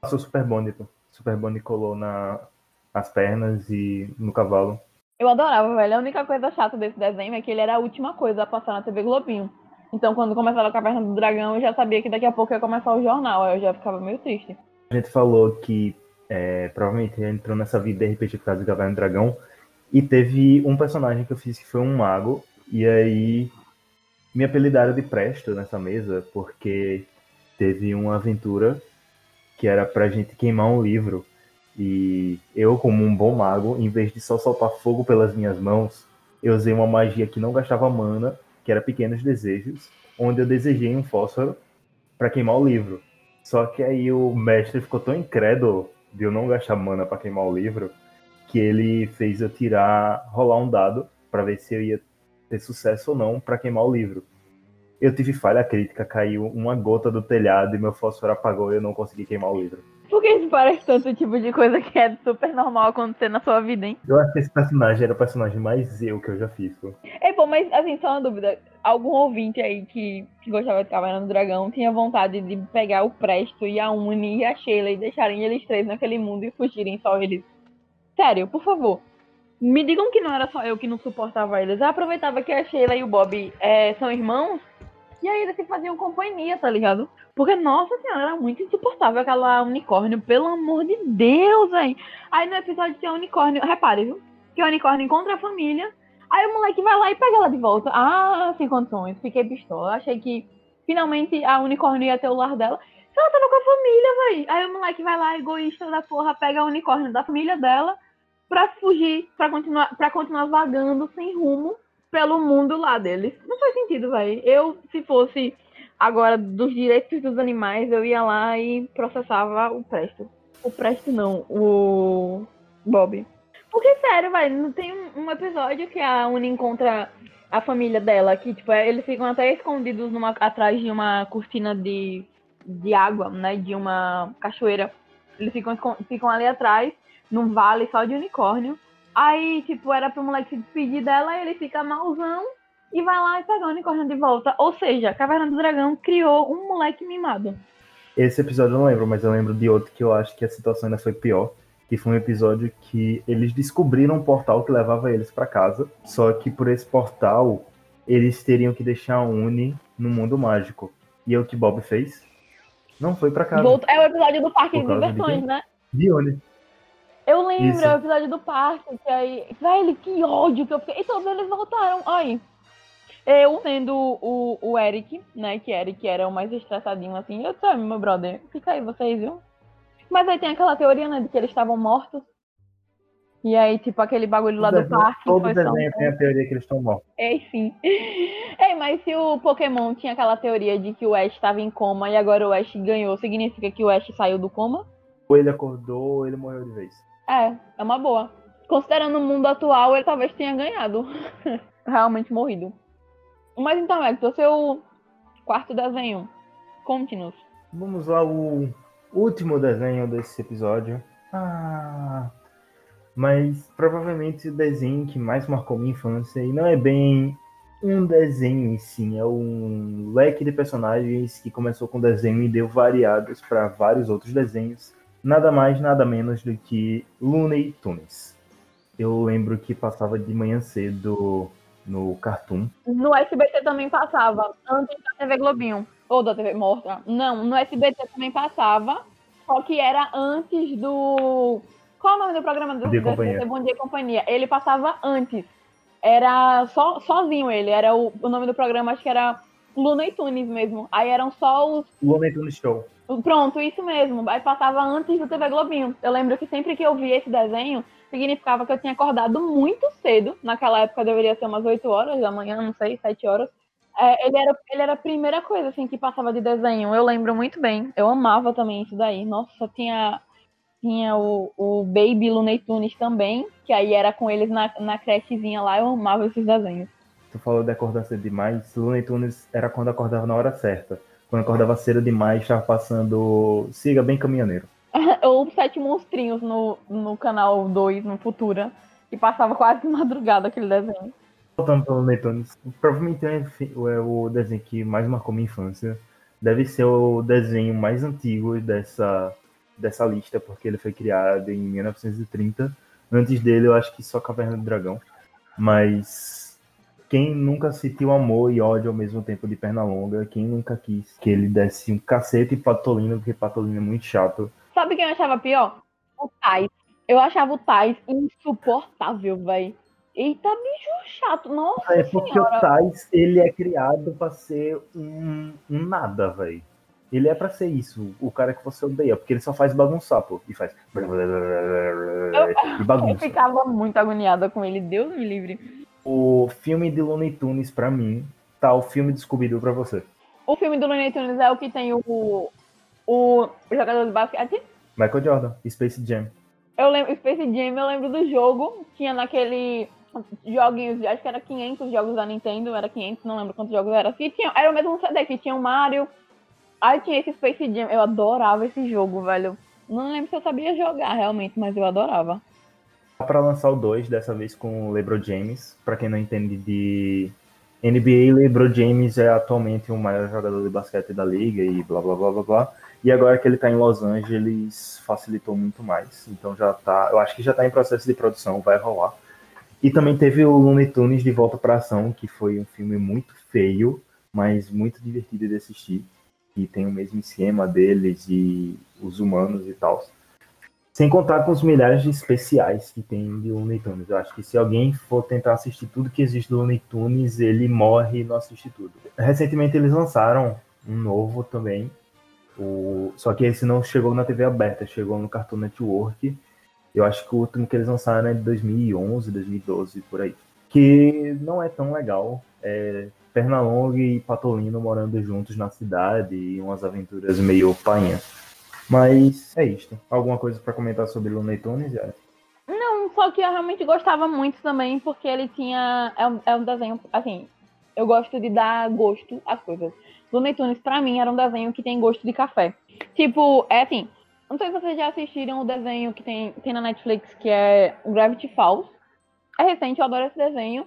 Passou Super Bonnie, pô. Super Bonnie colou na, as pernas e no cavalo. Eu adorava, velho. A única coisa chata desse desenho é que ele era a última coisa a passar na TV Globinho. Então, quando começava a Caverna do Dragão, eu já sabia que daqui a pouco ia começar o jornal. Aí eu já ficava meio triste. A gente falou que é, provavelmente entrou nessa vida de RPG por causa de Caverna do Dragão. E teve um personagem que eu fiz que foi um mago. E aí me apelidaram de Presto nessa mesa, porque teve uma aventura que era pra gente queimar um livro. E eu, como um bom mago, em vez de só soltar fogo pelas minhas mãos, eu usei uma magia que não gastava mana, que era Pequenos Desejos, onde eu desejei um fósforo para queimar o livro. Só que aí o mestre ficou tão incrédulo de eu não gastar mana para queimar o livro, que ele fez eu tirar, rolar um dado para ver se eu ia ter sucesso ou não para queimar o livro. Eu tive falha crítica, caiu uma gota do telhado e meu fósforo apagou e eu não consegui queimar o livro. Por que isso parece tanto tipo de coisa que é super normal acontecer na sua vida, hein? Eu acho que esse personagem era o personagem mais eu que eu já fiz. Pô. É bom, mas assim, só uma dúvida. Algum ouvinte aí que, que gostava de Caverna do Dragão tinha vontade de pegar o Presto e a Uni e a Sheila e deixarem eles três naquele mundo e fugirem só eles? Sério, por favor. Me digam que não era só eu que não suportava eles. Eu aproveitava que a Sheila e o Bob é, são irmãos e aí eles se faziam companhia, tá ligado? Porque, nossa senhora, era muito insuportável aquela unicórnio, pelo amor de Deus, velho. Aí no episódio tem a unicórnio, repare, viu? Que o unicórnio encontra a família, aí o moleque vai lá e pega ela de volta. Ah, sem condições, fiquei pistola. Achei que finalmente a unicórnio ia ter o lar dela. Ela tava com a família, velho. Aí o moleque vai lá, egoísta da porra, pega a unicórnio da família dela pra fugir, pra continuar, pra continuar vagando sem rumo pelo mundo lá deles. Não faz sentido, velho. Eu, se fosse agora dos direitos dos animais, eu ia lá e processava o Presto. O Presto não, o Bob. Porque, sério, velho, não tem um, episódio que a Uni encontra a família dela, que, tipo, é, eles ficam até escondidos numa, atrás de uma cortina de, de água, né, de uma cachoeira. Eles ficam, ficam ali atrás, num vale só de unicórnio. Aí, tipo, era pro moleque se despedir dela, ele fica malzão e vai lá e pega o unicórnio de volta. Ou seja, Caverna do Dragão criou um moleque mimado. Esse episódio eu não lembro, mas eu lembro de outro que eu acho que a situação ainda foi pior. Que foi um episódio que eles descobriram um portal que levava eles para casa. Só que por esse portal, eles teriam que deixar a Uni no mundo mágico. E é o que Bob fez? Não foi para casa. Volta... É o episódio do Parque de Diversões, de né? De Uni. Eu lembro, Isso. é o episódio do parque, que aí. Velho, que ódio que eu fiquei. E todos eles voltaram. Aí. Eu sendo o, o Eric, né? Que Eric era o mais estressadinho assim. Eu disse, meu brother, fica aí vocês, viu? Mas aí tem aquela teoria, né, de que eles estavam mortos. E aí, tipo, aquele bagulho lá do parque. Todo desenho tem a teoria que eles estão mortos. É, sim. É, mas se o Pokémon tinha aquela teoria de que o Ash estava em coma e agora o Ash ganhou, significa que o Ash saiu do coma? Ou ele acordou ou ele morreu de vez. É, é uma boa. Considerando o mundo atual, ele talvez tenha ganhado. Realmente morrido. Mas então, Hector, seu quarto desenho. Conte-nos. Vamos lá, o último desenho desse episódio. Ah, mas provavelmente o desenho que mais marcou minha infância e não é bem um desenho em si, é um leque de personagens que começou com desenho e deu variados para vários outros desenhos nada mais, nada menos do que Looney Tunes. Eu lembro que passava de manhã cedo no Cartoon. No SBT também passava, antes da TV Globinho, ou da TV Morta. Não, no SBT também passava, só que era antes do... Qual é o nome do programa do, Dia do SBT? Bom Dia Companhia? Ele passava antes. Era só, sozinho ele, era o, o nome do programa, acho que era Looney Tunes mesmo. Aí eram só os... Looney Tunes Show. Pronto, isso mesmo. Aí passava antes do TV Globinho. Eu lembro que sempre que eu via esse desenho, significava que eu tinha acordado muito cedo. Naquela época deveria ser umas 8 horas da manhã, não sei, 7 horas. É, ele, era, ele era a primeira coisa assim que passava de desenho. Eu lembro muito bem. Eu amava também isso daí. Nossa, tinha, tinha o, o Baby Looney Tunes também, que aí era com eles na, na crechezinha lá. Eu amava esses desenhos. Tu falou de acordar cedo demais. Looney Tunes era quando acordava na hora certa quando acordava cedo demais, estava passando Siga Bem Caminhoneiro. Ou Sete Monstrinhos no, no canal 2, no Futura, que passava quase de madrugada aquele desenho. Voltando para o Netones, provavelmente é, é o desenho que mais marcou minha infância. Deve ser o desenho mais antigo dessa, dessa lista, porque ele foi criado em 1930. Antes dele, eu acho que só Caverna do Dragão. Mas quem nunca sentiu amor e ódio ao mesmo tempo de Pernalonga? Quem nunca quis que ele desse um cacete em Patolino, porque Patolino é muito chato. Sabe quem eu achava pior? O Tais. Eu achava o Tais insuportável, velho. Eita, bicho chato. Nossa É porque senhora. o Tais, ele é criado pra ser um, um nada, velho. Ele é pra ser isso, o cara que você odeia, porque ele só faz bagunçar, pô. E faz. Eu, e bagunça. eu ficava muito agoniada com ele, Deus me livre o filme de Looney Tunes, pra mim, tá o filme de Scooby-Doo pra você? O filme do Looney Tunes é o que tem o, o jogador de basquete? Michael Jordan, Space Jam. Eu lembro, Space Jam, eu lembro do jogo, tinha naquele joguinhos, acho que era 500 jogos da Nintendo, era 500, não lembro quantos jogos era. Que tinha, era o mesmo CD, que tinha o Mario, aí tinha esse Space Jam, eu adorava esse jogo, velho. Não lembro se eu sabia jogar realmente, mas eu adorava. Para lançar o 2, dessa vez com o LeBron James. Para quem não entende de NBA, LeBron James é atualmente o maior jogador de basquete da liga e blá blá blá blá blá. E agora que ele está em Los Angeles, facilitou muito mais. Então já tá, eu acho que já está em processo de produção, vai rolar. E também teve o Looney Tunes de Volta para Ação, que foi um filme muito feio, mas muito divertido de assistir. E tem o mesmo esquema deles e os humanos e tal. Sem contar com os milhares de especiais que tem de Looney Tunes. Eu acho que se alguém for tentar assistir tudo que existe do Looney Tunes, ele morre e não assiste tudo. Recentemente eles lançaram um novo também. O... Só que esse não chegou na TV aberta, chegou no Cartoon Network. Eu acho que o último que eles lançaram é de 2011, 2012, por aí. Que não é tão legal. É Pernalonga e Patolino morando juntos na cidade e umas aventuras meio painha. Mas é isto. Alguma coisa para comentar sobre Looney Tunes, Yara? Não, só que eu realmente gostava muito também, porque ele tinha. É um, é um desenho, assim, eu gosto de dar gosto às coisas. Looney Tunes, pra mim, era um desenho que tem gosto de café. Tipo, é assim, não sei se vocês já assistiram o desenho que tem, tem na Netflix, que é Gravity Falls. É recente, eu adoro esse desenho.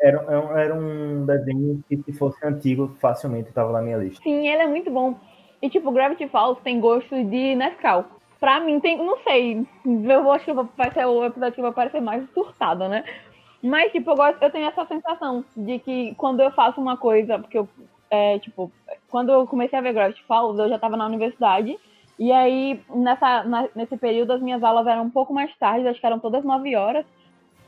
Era, era um desenho que, se fosse antigo, facilmente estava na minha lista. Sim, ele é muito bom. E, tipo, Gravity Falls tem gosto de Nescau. Pra mim, tem, não sei, eu acho que vai ser o episódio que vai parecer mais surtada, né? Mas, tipo, eu, gosto, eu tenho essa sensação de que quando eu faço uma coisa, porque eu, é, tipo, quando eu comecei a ver Gravity Falls, eu já tava na universidade, e aí, nessa, na, nesse período, as minhas aulas eram um pouco mais tarde, acho que eram todas 9 horas,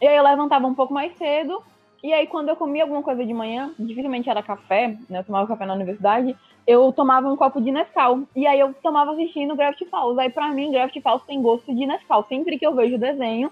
e aí eu levantava um pouco mais cedo, e aí quando eu comia alguma coisa de manhã, dificilmente era café, né, eu tomava café na universidade, eu tomava um copo de Nescau. E aí eu tomava assistindo Gravity Falls. Aí pra mim, Gravity Falls tem gosto de Nescau. Sempre que eu vejo o desenho,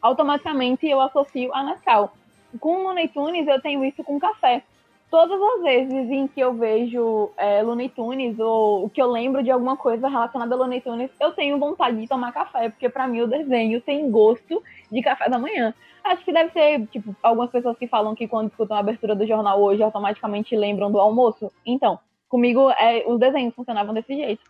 automaticamente eu associo a Nescau. Com o Looney Tunes, eu tenho isso com café. Todas as vezes em que eu vejo é, Looney Tunes ou que eu lembro de alguma coisa relacionada a Looney Tunes, eu tenho vontade de tomar café, porque para mim o desenho tem gosto de café da manhã. Acho que deve ser, tipo, algumas pessoas que falam que quando escutam a abertura do jornal hoje automaticamente lembram do almoço. Então, comigo é, os desenhos funcionavam desse jeito.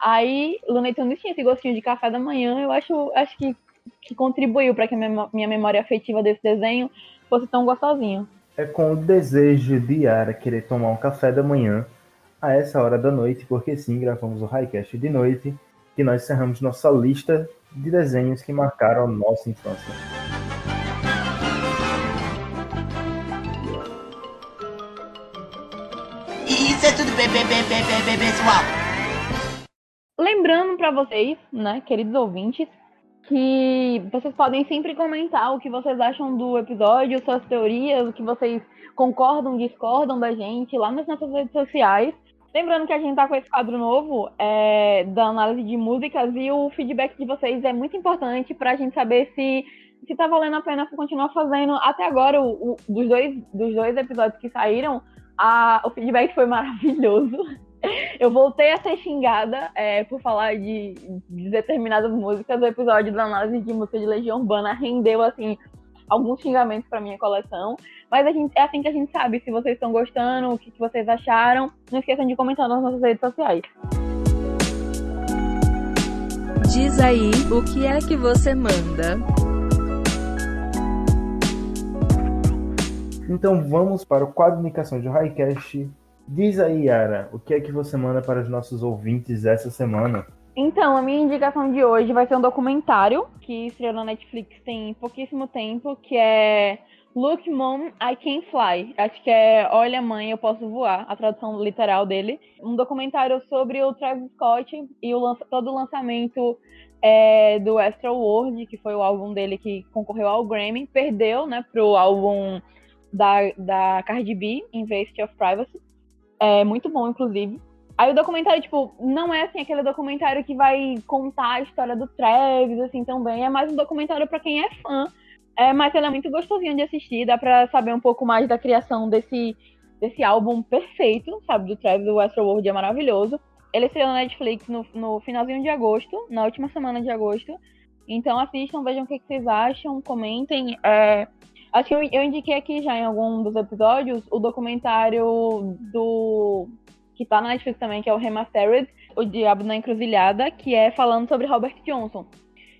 Aí, Looney Tunes tinha esse gostinho de café da manhã, eu acho, acho que, que contribuiu para que a minha memória afetiva desse desenho fosse tão gostosinho. É com o desejo de Yara querer tomar um café da manhã a essa hora da noite, porque sim, gravamos o Highcast de noite, que nós encerramos nossa lista de desenhos que marcaram nossa infância. Pessoal. Lembrando para vocês, né, queridos ouvintes, que vocês podem sempre comentar o que vocês acham do episódio, suas teorias, o que vocês concordam, discordam da gente lá nas nossas redes sociais. Lembrando que a gente tá com esse quadro novo é, da análise de músicas e o feedback de vocês é muito importante para a gente saber se se tá valendo a pena continuar fazendo. Até agora, o, o, dos, dois, dos dois episódios que saíram, a, o feedback foi maravilhoso. Eu voltei a ser xingada é, por falar de, de, determinadas músicas. O episódio da análise de música de Legião Urbana rendeu, assim, alguns xingamentos para minha coleção. Mas a gente, é assim que a gente sabe se vocês estão gostando, o que, que vocês acharam. Não esqueçam de comentar nas nossas redes sociais. Diz aí, o que é que você manda? Então vamos para o quadro de indicações do Highcast. Diz aí, Yara, o que é que você manda para os nossos ouvintes essa semana? Então, a minha indicação de hoje vai ser um documentário que estreou na Netflix tem pouquíssimo tempo, que é Look Mom, I Can Fly. Acho que é Olha Mãe, Eu Posso Voar, a tradução literal dele. Um documentário sobre o Travis Scott e o todo o lançamento é, do Astro World, que foi o álbum dele que concorreu ao Grammy. Perdeu, né, pro álbum da, da Cardi B, Invest of Privacy. É muito bom, inclusive. Aí o documentário, tipo, não é assim aquele documentário que vai contar a história do Travis, assim, também. É mais um documentário para quem é fã. É, mas ele é muito gostosinho de assistir, dá pra saber um pouco mais da criação desse, desse álbum perfeito, sabe, do Travis, o World é maravilhoso. Ele estreou na Netflix no, no finalzinho de agosto, na última semana de agosto. Então assistam, vejam o que, que vocês acham, comentem. É, Acho que eu, eu indiquei aqui já em algum dos episódios o documentário do. que tá na Netflix também, que é o Remastered, O Diabo na Encruzilhada, que é falando sobre Robert Johnson.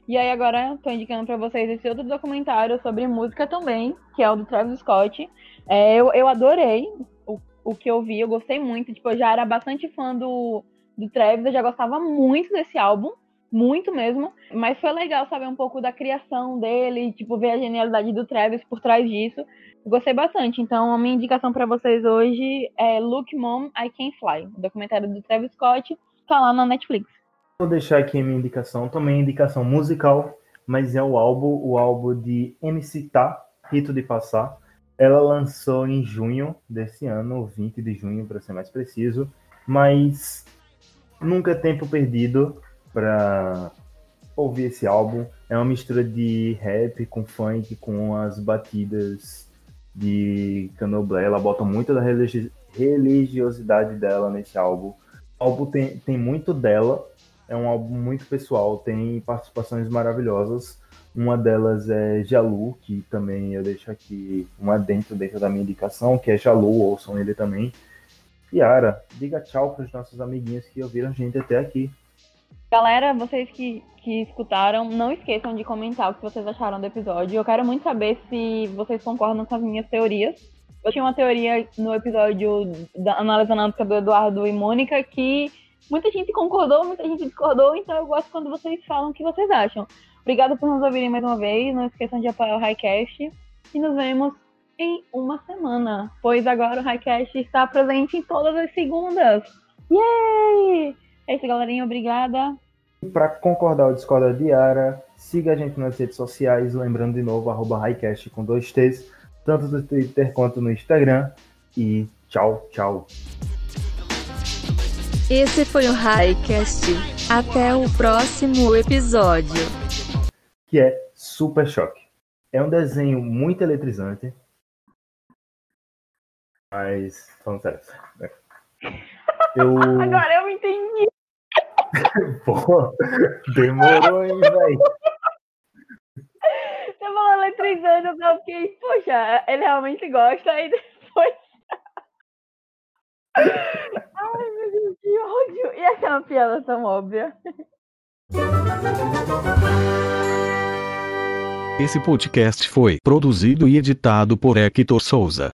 E aí agora tô indicando para vocês esse outro documentário sobre música também, que é o do Travis Scott. É, eu, eu adorei o, o que eu vi, eu gostei muito. Tipo, eu já era bastante fã do, do Travis, eu já gostava muito desse álbum, muito mesmo. Mas foi legal saber um pouco da criação dele, tipo, ver a genialidade do Travis por trás disso. Gostei bastante. Então, a minha indicação para vocês hoje é Look Mom, I Can Fly, o documentário do Travis Scott, tá lá na Netflix. Vou deixar aqui a minha indicação, também indicação musical, mas é o álbum, o álbum de MC Tá, Rito de Passar. Ela lançou em junho desse ano, 20 de junho para ser mais preciso, mas nunca é tempo perdido para ouvir esse álbum. É uma mistura de rap com funk, com as batidas de candomblé. Ela bota muito da religiosidade dela nesse álbum. O álbum tem, tem muito dela, é um álbum muito pessoal, tem participações maravilhosas. Uma delas é Jalu, que também eu deixo aqui uma dentro dentro da minha indicação, que é Jalu, ouçam ele também. Yara, diga tchau para os nossos amiguinhos que ouviram a gente até aqui. Galera, vocês que, que escutaram, não esqueçam de comentar o que vocês acharam do episódio. Eu quero muito saber se vocês concordam com as minhas teorias. Eu tinha uma teoria no episódio da análise analítica do Eduardo e Mônica que muita gente concordou, muita gente discordou, então eu gosto quando vocês falam o que vocês acham. Obrigado por nos ouvirem mais uma vez. Não esqueçam de apoiar o Highcast. E nos vemos em uma semana, pois agora o Highcast está presente em todas as segundas. Yay! É isso, galerinha. Obrigada. Para concordar ou discordar de Yara, siga a gente nas redes sociais, lembrando de novo, arroba Highcast com dois T's, tanto no Twitter quanto no Instagram. E tchau, tchau. Esse foi o Highcast. Até o próximo episódio. Que é Super Choque. É um desenho muito eletrizante. Mas, falando sério. Eu. Agora eu entendi. Pô, demorou, hein, velho? Você falou eletrizando, eu só fiquei, poxa, ele realmente gosta, aí depois. Ai, meu Deus, que ódio. E essa é uma piada tão óbvia. Esse podcast foi produzido e editado por Hector Souza.